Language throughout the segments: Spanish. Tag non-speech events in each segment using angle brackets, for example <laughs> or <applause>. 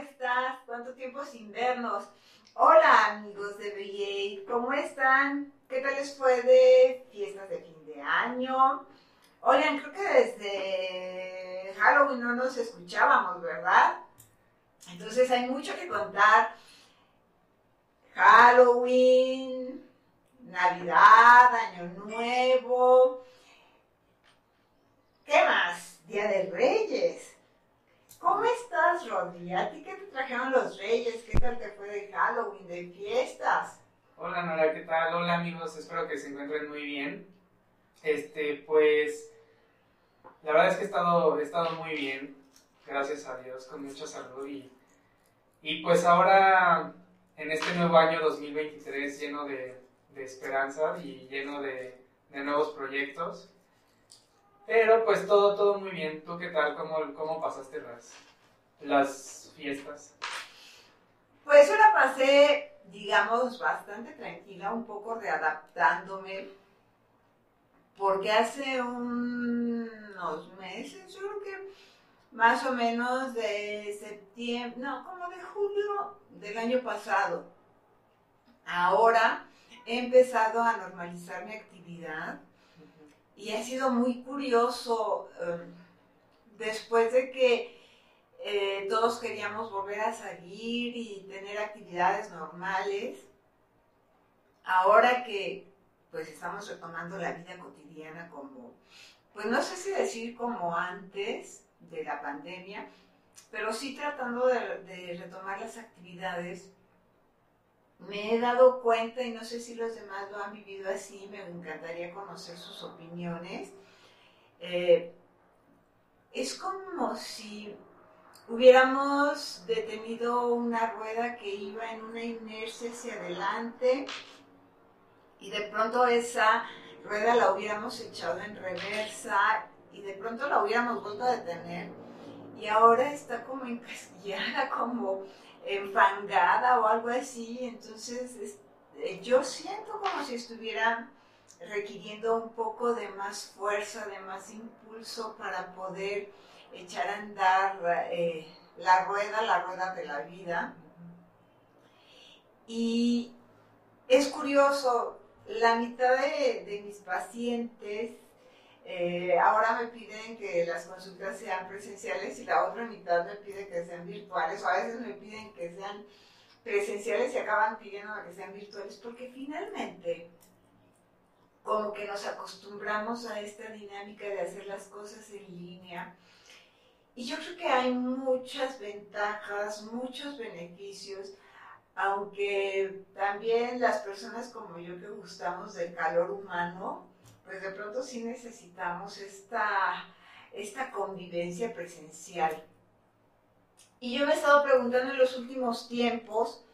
estás? ¿Cuánto tiempo sin vernos? Hola amigos de BA, ¿cómo están? ¿Qué tal les fue de fiestas de fin de año? Oigan, creo que desde Halloween no nos escuchábamos, ¿verdad? Entonces hay mucho que contar. Halloween, Navidad, Año Nuevo. ¿Qué más? Día de Reyes. ¿Cómo estás, Rodri? ¿A ti qué te trajeron los Reyes? ¿Qué tal te fue de Halloween, de fiestas? Hola Nora, ¿qué tal? Hola amigos, espero que se encuentren muy bien. Este, pues, la verdad es que he estado, he estado muy bien, gracias a Dios, con mucha salud y, y pues ahora en este nuevo año 2023 lleno de, de esperanza y lleno de, de nuevos proyectos. Pero pues todo, todo muy bien. ¿Tú qué tal? ¿Cómo, cómo pasaste las, las fiestas? Pues yo la pasé, digamos, bastante tranquila, un poco readaptándome, porque hace unos meses, yo creo que más o menos de septiembre, no, como de julio del año pasado, ahora he empezado a normalizar mi actividad y ha sido muy curioso, um, después de que eh, todos queríamos volver a salir y tener actividades normales, ahora que pues estamos retomando la vida cotidiana como, pues no sé si decir como antes de la pandemia, pero sí tratando de retomar las actividades, me he dado cuenta, y no sé si los demás lo han vivido así, me encantaría conocer sus opiniones. Eh, es como si hubiéramos detenido una rueda que iba en una inercia hacia adelante y de pronto esa rueda la hubiéramos echado en reversa y de pronto la hubiéramos vuelto a detener y ahora está como encasquillada, <laughs> como enfangada o algo así, entonces eh, yo siento como si estuviera requiriendo un poco de más fuerza, de más impulso para poder echar a andar eh, la rueda, la rueda de la vida. Y es curioso, la mitad de, de mis pacientes eh, ahora me piden que las consultas sean presenciales y la otra mitad me pide que sean virtuales, o a veces me piden que sean presenciales y acaban pidiendo que sean virtuales, porque finalmente como que nos acostumbramos a esta dinámica de hacer las cosas en línea. Y yo creo que hay muchas ventajas, muchos beneficios, aunque también las personas como yo que gustamos del calor humano, pues de pronto sí necesitamos esta, esta convivencia presencial. Y yo me he estado preguntando en los últimos tiempos,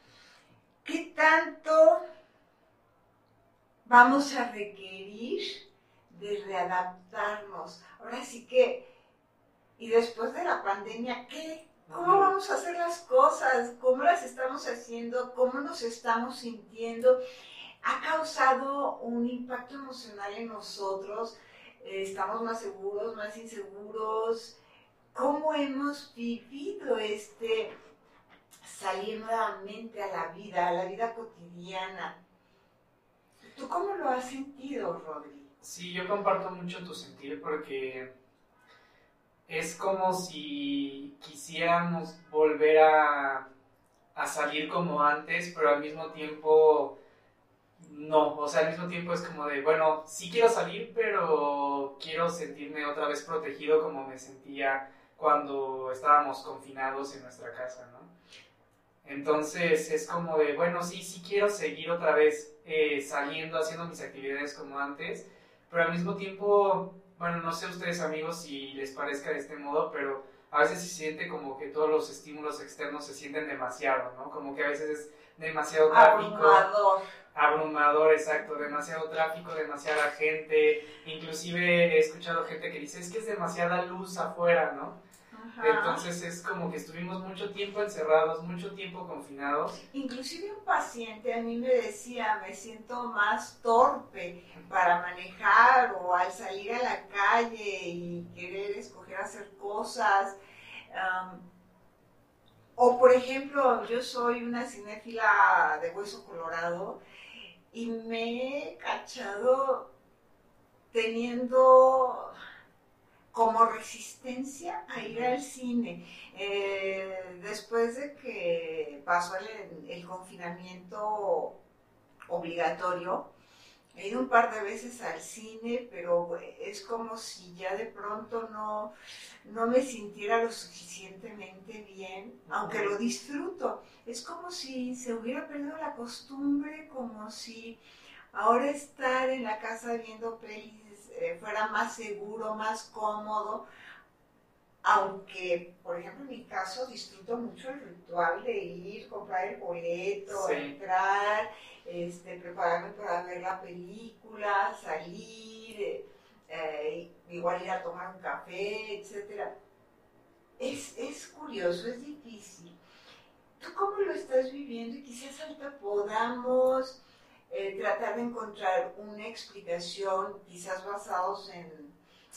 ¿qué tanto vamos a requerir de readaptarnos? Ahora sí que, y después de la pandemia, ¿qué? ¿Cómo vamos a hacer las cosas? ¿Cómo las estamos haciendo? ¿Cómo nos estamos sintiendo? Ha causado un impacto emocional en nosotros. Eh, estamos más seguros, más inseguros. ¿Cómo hemos vivido este salir nuevamente a la vida, a la vida cotidiana? ¿Tú cómo lo has sentido, Rodri? Sí, yo comparto mucho tu sentir porque es como si quisiéramos volver a, a salir como antes, pero al mismo tiempo no, o sea, al mismo tiempo es como de, bueno, sí quiero salir, pero quiero sentirme otra vez protegido como me sentía cuando estábamos confinados en nuestra casa, ¿no? Entonces es como de, bueno, sí, sí quiero seguir otra vez eh, saliendo, haciendo mis actividades como antes, pero al mismo tiempo, bueno, no sé ustedes amigos si les parezca de este modo, pero a veces se siente como que todos los estímulos externos se sienten demasiado, ¿no? Como que a veces es demasiado tráfico abrumador, exacto, demasiado tráfico, demasiada gente, inclusive he escuchado gente que dice, es que es demasiada luz afuera, ¿no? Entonces es como que estuvimos mucho tiempo encerrados, mucho tiempo confinados. Inclusive un paciente a mí me decía, me siento más torpe para manejar o al salir a la calle y querer escoger hacer cosas. o por ejemplo, yo soy una cinéfila de hueso colorado y me he cachado teniendo como resistencia a ir al cine. Eh, después de que pasó el, confinamiento obligatorio, he ido un par de veces al cine, pero es como si ya de pronto no, no me sintiera lo suficientemente bien, aunque lo disfruto. Es como si se hubiera perdido la costumbre, como si ahora estar en la casa viendo pelis eh, fuera más seguro, más cómodo, aunque, por ejemplo, en mi caso disfruto mucho el ritual de ir, comprar el boleto, entrar, este, prepararme para ver la película, salir, eh, igual ir a tomar un café, etc. Es, es curioso, es difícil. ¿Tú cómo lo estás viviendo? Y quizás ahorita podamos eh, tratar de encontrar una explicación, quizás basados en,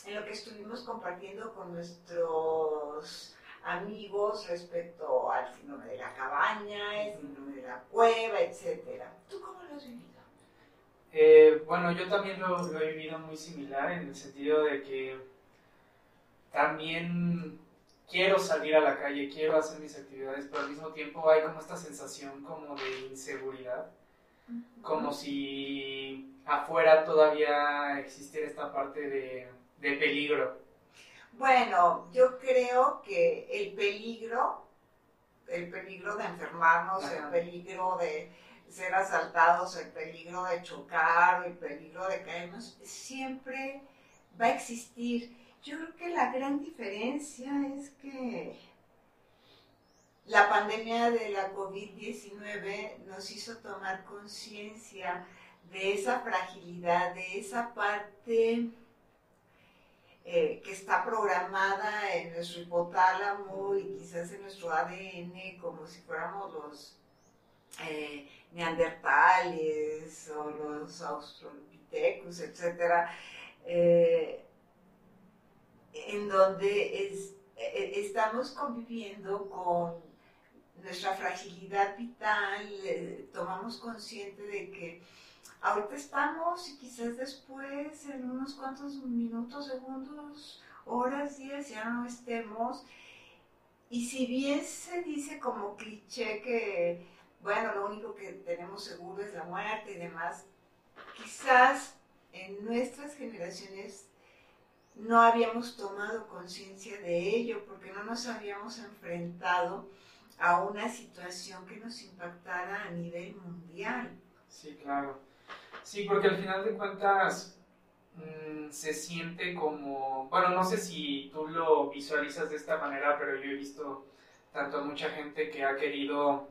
en lo que estuvimos compartiendo con nuestros amigos respecto al síndrome de la cabaña, el síndrome de la cueva, etc. ¿Tú cómo lo has vivido? Eh, bueno, yo también lo, lo, he vivido muy similar en el sentido de que también quiero salir a la calle, quiero hacer mis actividades, pero al mismo tiempo hay como esta sensación como de inseguridad como si afuera todavía existiera esta parte de, peligro. Bueno, yo creo que el peligro, el peligro de enfermarnos, el peligro de ser asaltados, el peligro de chocar, el peligro de caernos, siempre va a existir. Yo creo que la gran diferencia es que la pandemia de la COVID-19 nos hizo tomar conciencia de esa fragilidad, de esa parte eh, que está programada en nuestro hipotálamo y quizás en nuestro ADN como si fuéramos los eh, neandertales o los australopithecus, etc., eh, en donde estamos conviviendo con nuestra fragilidad vital, tomamos consciente de que ahorita estamos y quizás después, en unos cuantos minutos, segundos, horas, días, ya no estemos. Y si bien se dice como cliché que, bueno, lo único que tenemos seguro es la muerte y demás, quizás en nuestras generaciones no habíamos tomado conciencia de ello porque no nos habíamos enfrentado a una situación que nos impactara a nivel mundial. Sí, claro. Sí, porque al final de cuentas mm, se siente como, bueno, no sé si tú lo visualizas de esta manera, pero yo he visto tanto a mucha gente que ha querido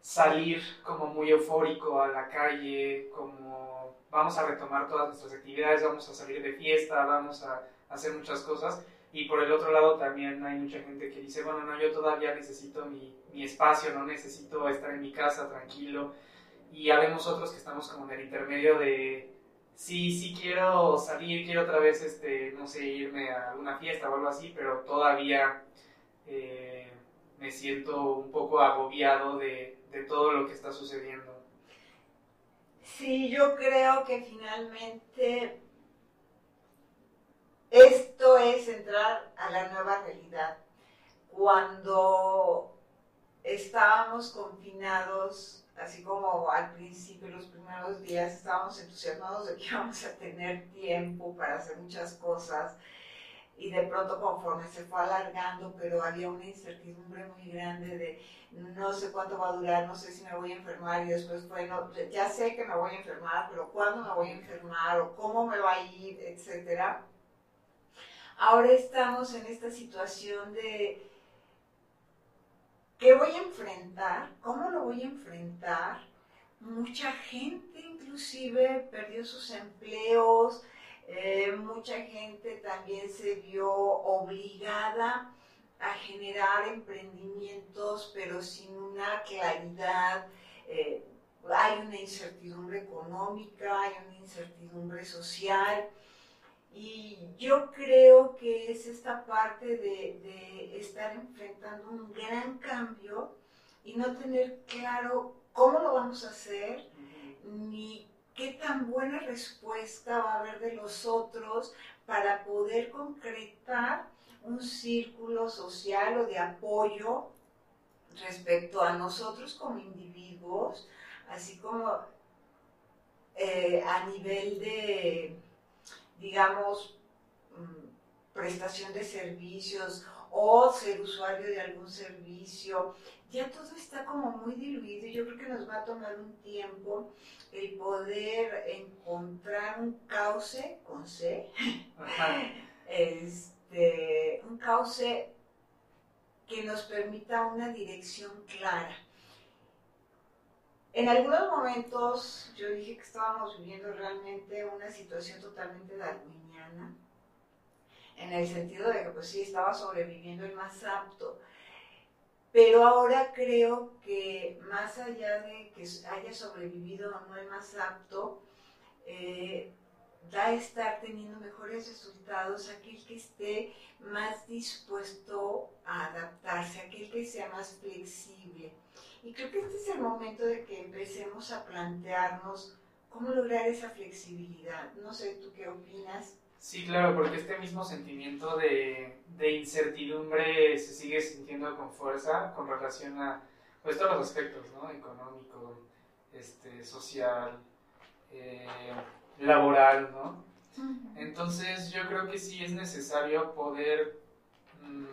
salir como muy eufórico a la calle, como vamos a retomar todas nuestras actividades, vamos a salir de fiesta, vamos a hacer muchas cosas, y por el otro lado también hay mucha gente que dice, bueno, no, yo todavía necesito mi, mi espacio, no necesito estar en mi casa tranquilo. Y habemos otros que estamos como en el intermedio de, sí, sí quiero salir, quiero otra vez, este, no sé, irme a una fiesta o algo así, pero todavía eh, me siento un poco agobiado de, de todo lo que está sucediendo. Sí, yo creo que finalmente esto es entrar a la nueva realidad. Cuando estábamos confinados, así como al principio, los primeros días, estábamos entusiasmados de que <laughs> íbamos a tener tiempo para hacer muchas cosas. Y de pronto conforme se fue alargando, pero había una incertidumbre muy grande de no sé cuánto va a durar, no sé si me voy a enfermar y después bueno, ya sé que me voy a enfermar, pero cuándo me voy a enfermar o cómo me va a ir, etcétera Ahora estamos en esta situación de ¿qué voy a enfrentar? ¿Cómo lo voy a enfrentar? Mucha gente inclusive perdió sus empleos, eh, mucha gente también se vio obligada a generar emprendimientos, pero sin una claridad. Eh, hay una incertidumbre económica, hay una incertidumbre social Y yo creo que es esta parte de, estar enfrentando un gran cambio y no tener claro cómo lo vamos a hacer, ni qué tan buena respuesta va a haber de los otros para poder concretar un círculo social o de apoyo respecto a nosotros como individuos, así como eh, a nivel de, digamos, mm, prestación de servicios o ser usuario de algún servicio. Ya todo está como muy diluido y yo creo que nos va a tomar un tiempo el poder encontrar un cauce con C, <laughs> este, un cauce que nos permita una dirección clara. En algunos momentos yo dije que estábamos viviendo realmente una situación totalmente darwiniana, en el sentido de que pues sí estaba sobreviviendo el más apto, pero ahora creo que más allá de que haya sobrevivido o no el más apto, eh, va a estar teniendo mejores resultados aquel que esté más dispuesto a adaptarse, aquel que sea más flexible. Y creo que este es el momento de que empecemos a plantearnos cómo lograr esa flexibilidad. No sé, ¿tú qué opinas? Sí, claro, porque este mismo sentimiento de, incertidumbre se sigue sintiendo con fuerza con relación a pues, todos los aspectos, ¿no? Económico, este, social, eh, laboral, ¿no? Entonces yo creo que sí es necesario poder, mm,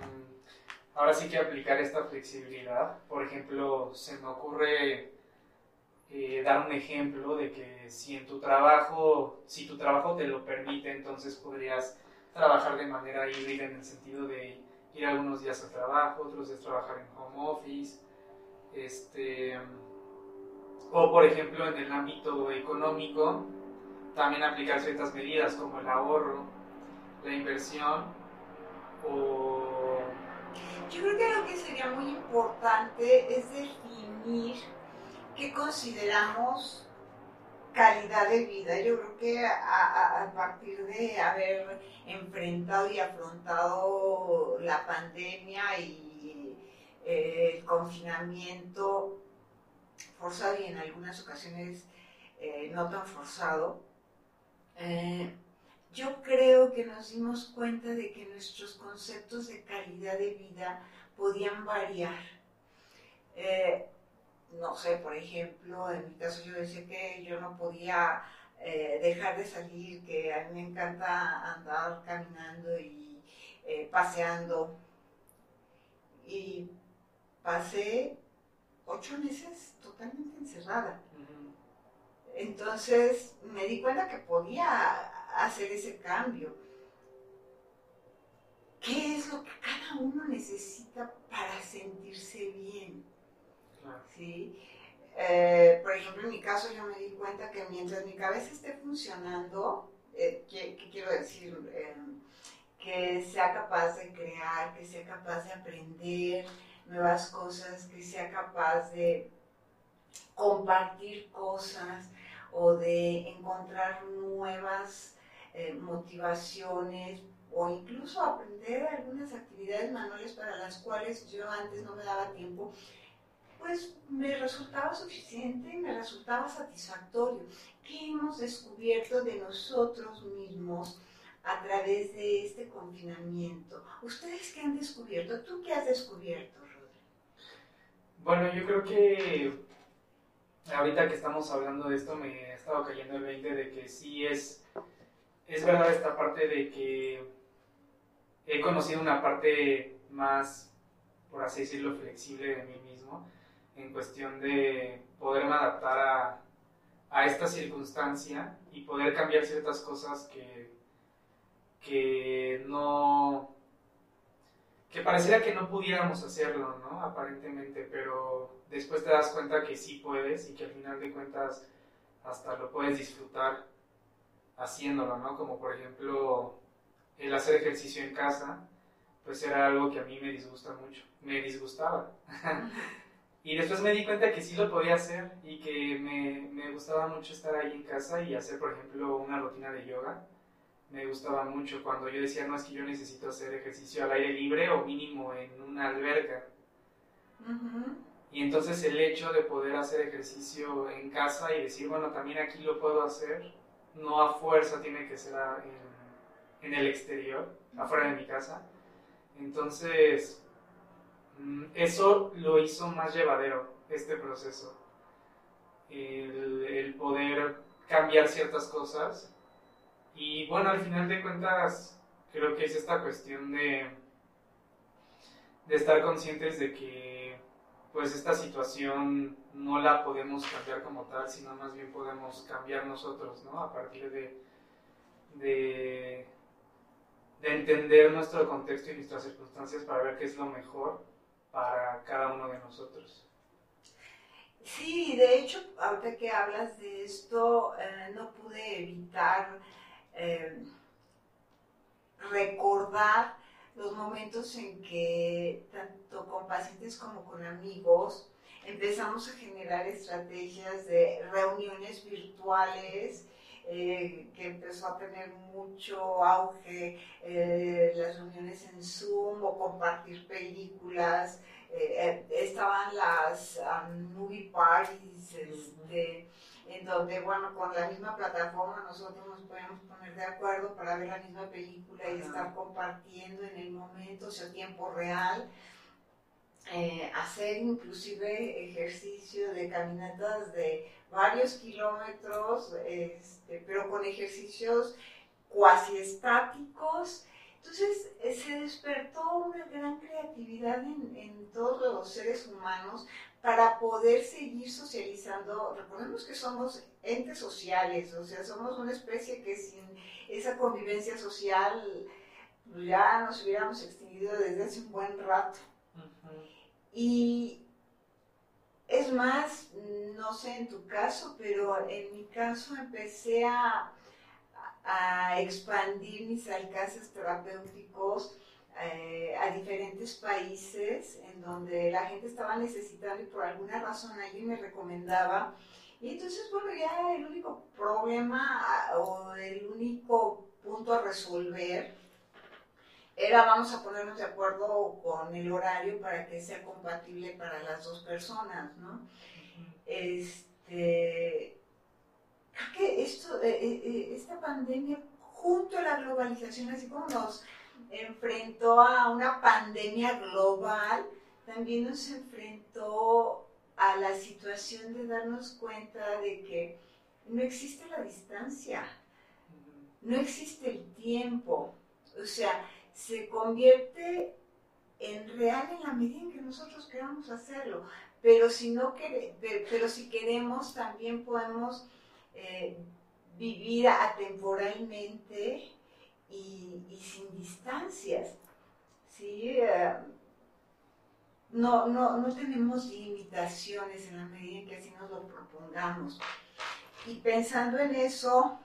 ahora sí que aplicar esta flexibilidad. Por ejemplo, se me ocurre eh, dar un ejemplo de que si en tu trabajo, si tu trabajo te lo permite, entonces podrías trabajar de manera híbrida en el sentido de ir algunos días al trabajo, otros días trabajar en home office, este, o por ejemplo en el ámbito económico, también aplicar ciertas medidas como el ahorro, la inversión o... Yo creo que lo que sería muy importante es definir qué consideramos calidad de vida. Yo creo que a, partir de haber enfrentado y afrontado la pandemia y eh, el confinamiento forzado y en algunas ocasiones eh, no tan forzado, eh, yo creo que nos dimos cuenta de que nuestros conceptos de calidad de vida podían variar no sé, por ejemplo, en mi caso yo decía que yo no podía eh, dejar de salir, que a mí me encanta andar caminando y eh, paseando. Y pasé ocho meses totalmente encerrada. Entonces me di cuenta que podía hacer ese cambio. ¿Qué es lo que cada uno necesita para sentirse bien? ¿sí? Eh, por ejemplo, en mi caso yo me di cuenta que mientras mi cabeza esté funcionando, eh, ¿qué, quiero decir? Eh, que sea capaz de crear, que sea capaz de aprender nuevas cosas, que sea capaz de compartir cosas o de encontrar nuevas motivaciones o incluso aprender algunas actividades manuales para las cuales yo antes no me daba tiempo pues me resultaba suficiente, me resultaba satisfactorio. ¿Qué hemos descubierto de nosotros mismos a través de este confinamiento? ¿Ustedes qué han descubierto? ¿Tú qué has descubierto, Rodri? Bueno, yo creo que ahorita que estamos hablando de esto me ha estado cayendo el 20 de que sí es, es verdad esta parte de que he conocido una parte más, por así decirlo, flexible de mí mismo en cuestión de poderme adaptar a, a esta circunstancia y poder cambiar ciertas cosas que, que no que pareciera que no pudiéramos hacerlo, ¿no? Aparentemente, pero después te das cuenta que sí puedes y que al final de cuentas hasta lo puedes disfrutar haciéndolo, ¿no? Como por ejemplo el hacer ejercicio en casa, pues era algo que a mí me disgusta mucho, me disgustaba. <laughs> Y después me di cuenta que sí lo podía hacer y que me, me, gustaba mucho estar ahí en casa y hacer, por ejemplo, una rutina de yoga. Me gustaba mucho cuando yo decía, no, es que yo necesito hacer ejercicio al aire libre o mínimo en una alberca. Y entonces el hecho de poder hacer ejercicio en casa y decir, bueno, también aquí lo puedo hacer, no a fuerza tiene que ser en, en el exterior, afuera de mi casa. Entonces, mm, eso lo hizo más llevadero, este proceso. El, el poder cambiar ciertas cosas. Y bueno, al final de cuentas, creo que es esta cuestión de, de estar conscientes de que pues esta situación no la podemos cambiar como tal, sino más bien podemos cambiar nosotros, ¿no? A partir de, de, de entender nuestro contexto y nuestras circunstancias para ver qué es lo mejor para cada uno de nosotros. Sí, de hecho, ahorita que hablas de esto, eh, no pude evitar eh, recordar los momentos en que tanto con pacientes como con amigos empezamos a generar estrategias de reuniones virtuales eh, que empezó a tener mucho auge, las reuniones en Zoom o compartir películas. Eh, estaban las um, movie parties, este, en donde, bueno, con la misma plataforma nosotros nos podíamos poner de acuerdo para ver la misma película y estar compartiendo en el momento, o sea, tiempo real. Eh, hacer inclusive ejercicio de caminatas de varios kilómetros, este, pero con ejercicios cuasi estáticos entonces eh, se despertó una gran creatividad en, todos los seres humanos para poder seguir socializando. Recordemos que somos entes sociales, o sea, somos una especie que sin esa convivencia social pues, ya nos hubiéramos extinguido desde hace un buen rato. Y es más, no sé en tu caso, pero en mi caso empecé a a expandir mis alcances terapéuticos eh, a diferentes países en donde la gente estaba necesitando y por alguna razón alguien me recomendaba. Y entonces, bueno, ya el único problema ah, o el único punto a resolver era vamos a ponernos de acuerdo con el horario para que sea compatible para las dos personas, ¿no? Este, que esto, eh, eh, eh, esta pandemia, junto a la globalización, así como nos enfrentó a una pandemia global, también nos enfrentó a la situación de darnos cuenta de que no existe la distancia, no existe el tiempo, o sea, se convierte en real en la medida en que nosotros queramos hacerlo, pero si no pero si queremos también podemos eh, vivir atemporalmente y, sin distancias. ¿sí? Eh, no, no, no tenemos limitaciones en la medida en que así nos lo propongamos. Y pensando en eso,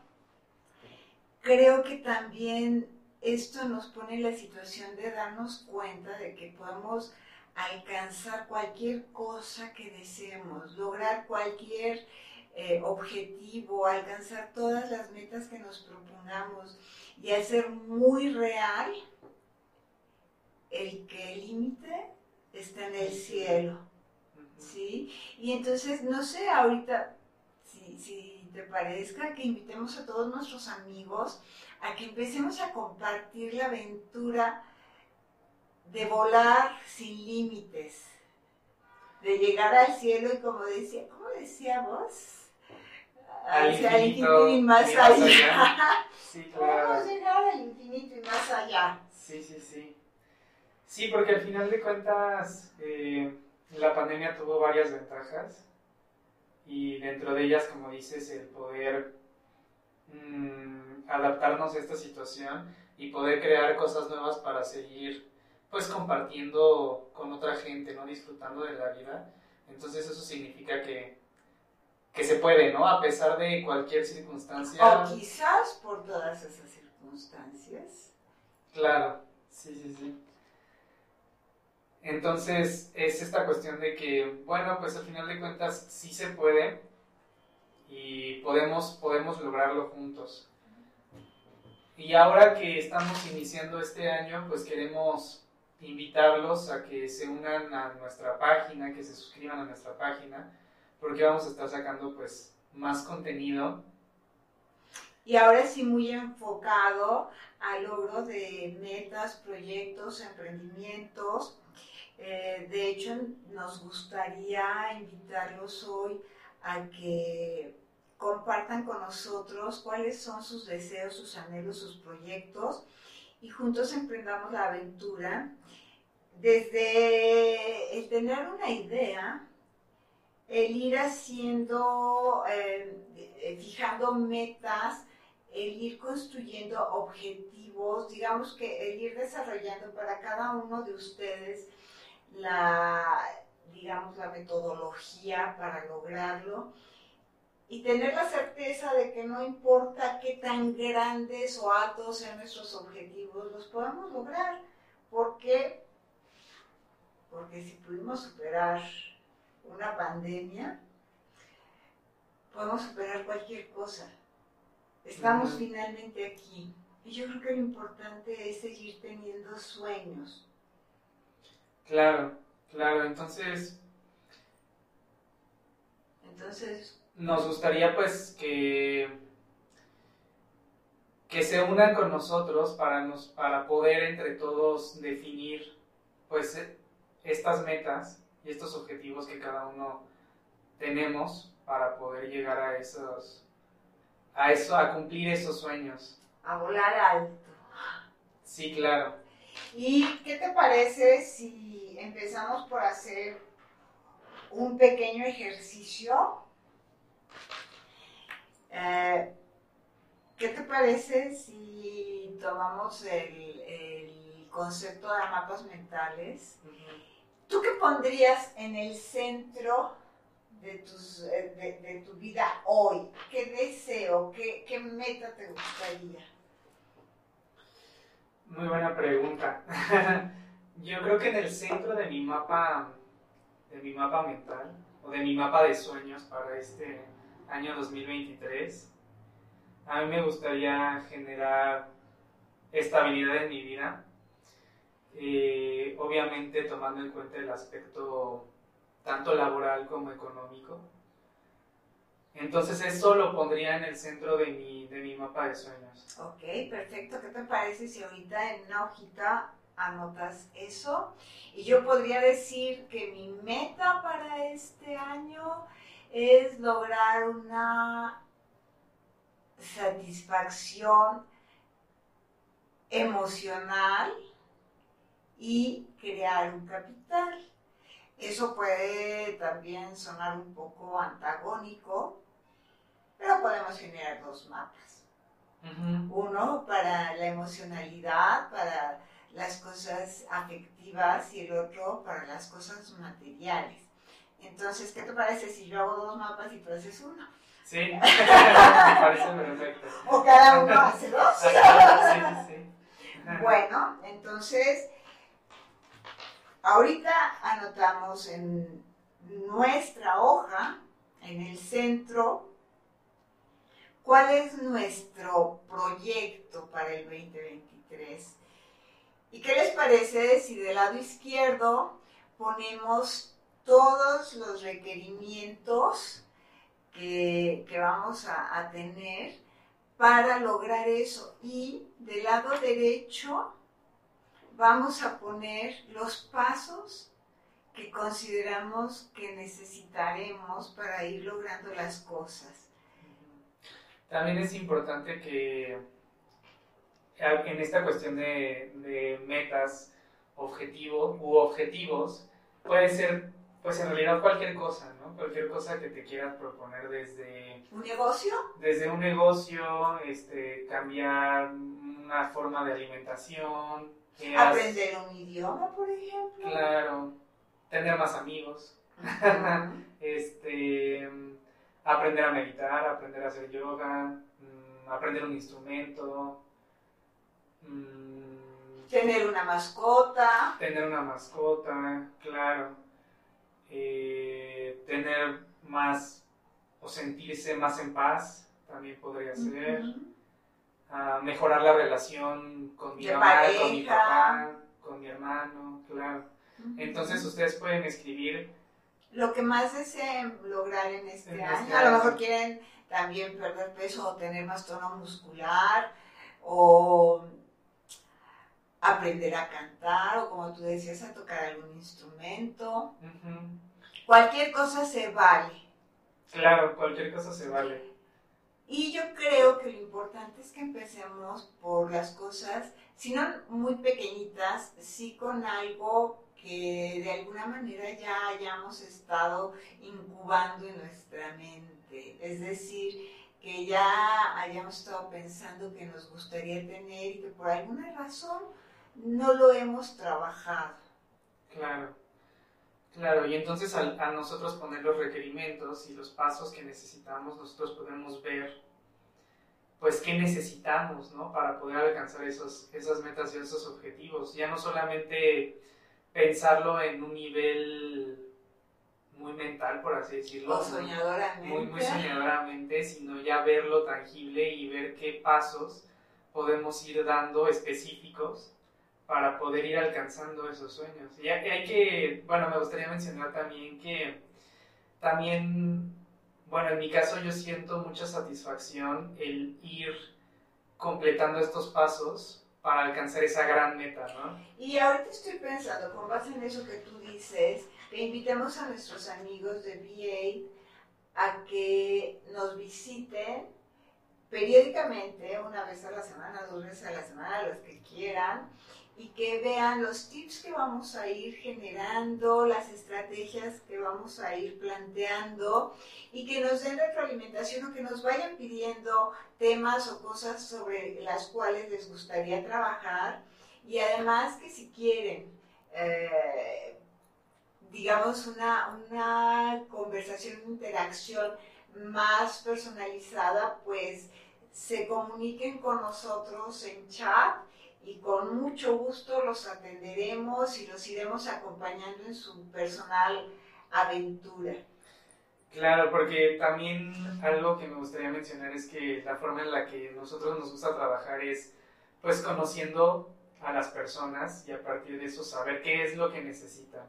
creo que también esto nos pone en la situación de darnos cuenta de que podemos alcanzar cualquier cosa que deseemos, lograr cualquier eh, objetivo, alcanzar todas las metas que nos propongamos y hacer muy real el que el límite está en el cielo. ¿Sí? Y entonces, no sé, ahorita, si, si te parezca, que invitemos a todos nuestros amigos a que empecemos a compartir la aventura de volar sin límites, de llegar al cielo y como decía, ¿cómo decía vos? Al infinito, y más, allá. <laughs> Sí, Podemos llegar al infinito y más allá. Sí, sí, sí. Sí, porque al final de cuentas eh, la pandemia tuvo varias ventajas y dentro de ellas, como dices, el poder mm, adaptarnos a esta situación y poder crear cosas nuevas para seguir pues compartiendo con otra gente, ¿no? Disfrutando de la vida. Entonces eso significa que que se puede, ¿no? A pesar de cualquier circunstancia. O quizás por todas esas circunstancias. Claro, sí, sí, sí. Entonces es esta cuestión de que, bueno, pues al final de cuentas sí se puede y podemos, podemos lograrlo juntos. Y ahora que estamos iniciando este año, pues queremos invitarlos a que se unan a nuestra página, que se suscriban a nuestra página, porque vamos a estar sacando pues más contenido. Y ahora sí muy enfocado al logro de metas, proyectos, emprendimientos. Eh, de hecho, nos gustaría invitarlos hoy a que compartan con nosotros cuáles son sus deseos, sus anhelos, sus proyectos y juntos emprendamos la aventura desde el tener una idea, el ir haciendo, eh, fijando metas, el ir construyendo objetivos, digamos que el ir desarrollando para cada uno de ustedes la, digamos, la metodología para lograrlo y tener la certeza de que no importa qué tan grandes o altos sean nuestros objetivos, los podemos lograr. ¿Por qué? Porque si pudimos superar una pandemia, podemos superar cualquier cosa. Estamos finalmente aquí. Y yo creo que lo importante es seguir teniendo sueños. Claro, claro. Entonces... Entonces, nos gustaría pues que, que se unan con nosotros para, nos, para poder entre todos definir pues estas metas y estos objetivos que cada uno tenemos para poder llegar a esos a eso a cumplir esos sueños. A volar alto. Sí claro. Y qué te parece si empezamos por hacer un pequeño ejercicio eh, ¿Qué te parece si tomamos el, el, concepto de mapas mentales? ¿Tú qué pondrías en el centro eh, de, tu vida hoy? ¿Qué deseo, qué, qué meta te gustaría? Muy buena pregunta. <laughs> Yo creo que en el centro de mi mapa, de mi mapa mental, o de mi mapa de sueños para este año 2023, a mí me gustaría generar estabilidad en mi vida, eh, obviamente tomando en cuenta el aspecto tanto laboral como económico. Entonces eso lo pondría en el centro de mi, de mi mapa de sueños. Ok, perfecto. ¿Qué te parece si ahorita en una hojita anotas eso? Y yo podría decir que mi meta para este año es lograr una satisfacción emocional y crear un capital. Eso puede también sonar un poco antagónico, pero podemos generar dos mapas. Uno para la emocionalidad, para las cosas afectivas y el otro para las cosas materiales. Entonces, ¿qué te parece si yo hago dos mapas y tú haces uno? Sí, <laughs> me parece perfecto. O cada uno hace dos. sí, sí, sí. Bueno, entonces, ahorita anotamos en nuestra hoja, en el centro, cuál es nuestro proyecto para el 2023. ¿Y qué les parece si del lado izquierdo ponemos todos los requerimientos que, vamos a, tener para lograr eso. Y del lado derecho vamos a poner los pasos que consideramos que necesitaremos para ir logrando las cosas. También es importante que en esta cuestión de, de metas, objetivo u objetivos, puede ser pues en realidad cualquier cosa, ¿no? Cualquier cosa que te quieras proponer desde... ¿Un negocio? Desde un negocio, este, cambiar una forma de alimentación. Aprender un idioma, por ejemplo. Claro, tener más amigos. <laughs> este, aprender a meditar, aprender a hacer yoga, mm, aprender un instrumento. Mm, tener una mascota. Tener una mascota, claro eh, tener más o sentirse más en paz también podría ser. A mejorar la relación con mi mamá, con mi papá, con mi hermano, claro. Entonces ustedes pueden escribir lo que más deseen lograr en este, este año. A lo mejor quieren también perder peso o tener más tono muscular o aprender a cantar o como tú decías a tocar algún instrumento. Cualquier cosa se vale. Claro, cualquier cosa se vale. Y yo creo que lo importante es que empecemos por las cosas, si no muy pequeñitas, sí con algo que de alguna manera ya hayamos estado incubando en nuestra mente. Es decir, que ya hayamos estado pensando que nos gustaría tener y que por alguna razón no lo hemos trabajado. Claro, claro, y entonces al, a nosotros poner los requerimientos y los pasos que necesitamos, nosotros podemos ver pues qué necesitamos, ¿no? Para poder alcanzar esos, esas metas y esos objetivos. Ya no solamente pensarlo en un nivel muy mental, por así decirlo. O soñadoramente. Muy, muy soñadoramente, sino ya verlo tangible y ver qué pasos podemos ir dando específicos para poder ir alcanzando esos sueños. Y hay que, bueno, me gustaría mencionar también que también, bueno, en mi caso yo siento mucha satisfacción el ir completando estos pasos para alcanzar esa gran meta, ¿no? Y ahorita estoy pensando, con base en eso que tú dices, que invitemos a nuestros amigos de VA a que nos visiten periódicamente, una vez a la semana, dos veces a la semana, los que quieran, y que vean los tips que vamos a ir generando, las estrategias que vamos a ir planteando y que nos den retroalimentación o que nos vayan pidiendo temas o cosas sobre las cuales les gustaría trabajar. Y además que si quieren, eh, digamos, una, una conversación, una interacción más personalizada, pues se comuniquen con nosotros en chat y con mucho gusto los atenderemos y los iremos acompañando en su personal aventura. Claro, porque también algo que me gustaría mencionar es que la forma en la que nosotros nos gusta trabajar es pues conociendo a las personas y a partir de eso saber qué es lo que necesitan.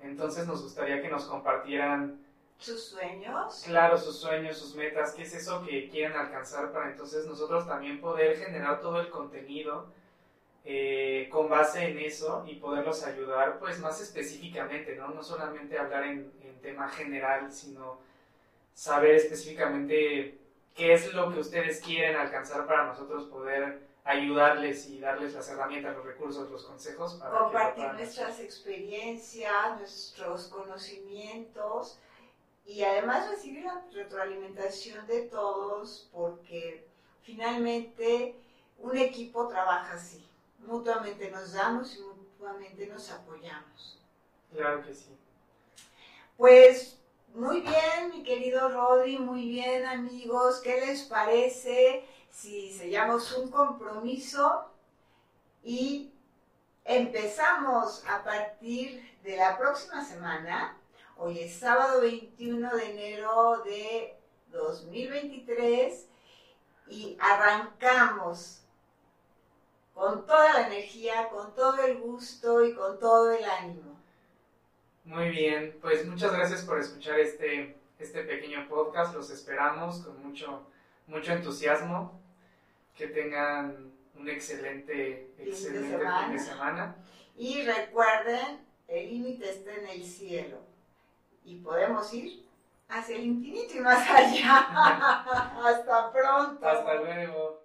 Entonces nos gustaría que nos compartieran sus sueños. Claro, sus sueños, sus metas, qué es eso que quieren alcanzar para entonces nosotros también poder generar todo el contenido eh, con base en eso y poderlos ayudar pues más específicamente, ¿no? No solamente hablar en, en tema general, sino saber específicamente qué es lo que ustedes quieren alcanzar para nosotros poder ayudarles y darles las herramientas, los recursos, los consejos para compartir nuestras experiencias, nuestros conocimientos y además recibir la retroalimentación de todos porque finalmente un equipo trabaja así mutuamente nos damos y mutuamente nos apoyamos. Claro que sí. Pues muy bien, mi querido Rodri, muy bien amigos, ¿qué les parece si sellamos un compromiso y empezamos a partir de la próxima semana? Hoy es sábado 21 de enero de 2023 y arrancamos con toda la energía, con todo el gusto y con todo el ánimo. Muy bien, pues muchas gracias por escuchar este, este pequeño podcast. Los esperamos con mucho, mucho entusiasmo. Que tengan un excelente, excelente fin de semana. Y recuerden, el límite está en el cielo y podemos ir hacia el infinito y más allá. <laughs> Hasta pronto. Hasta luego.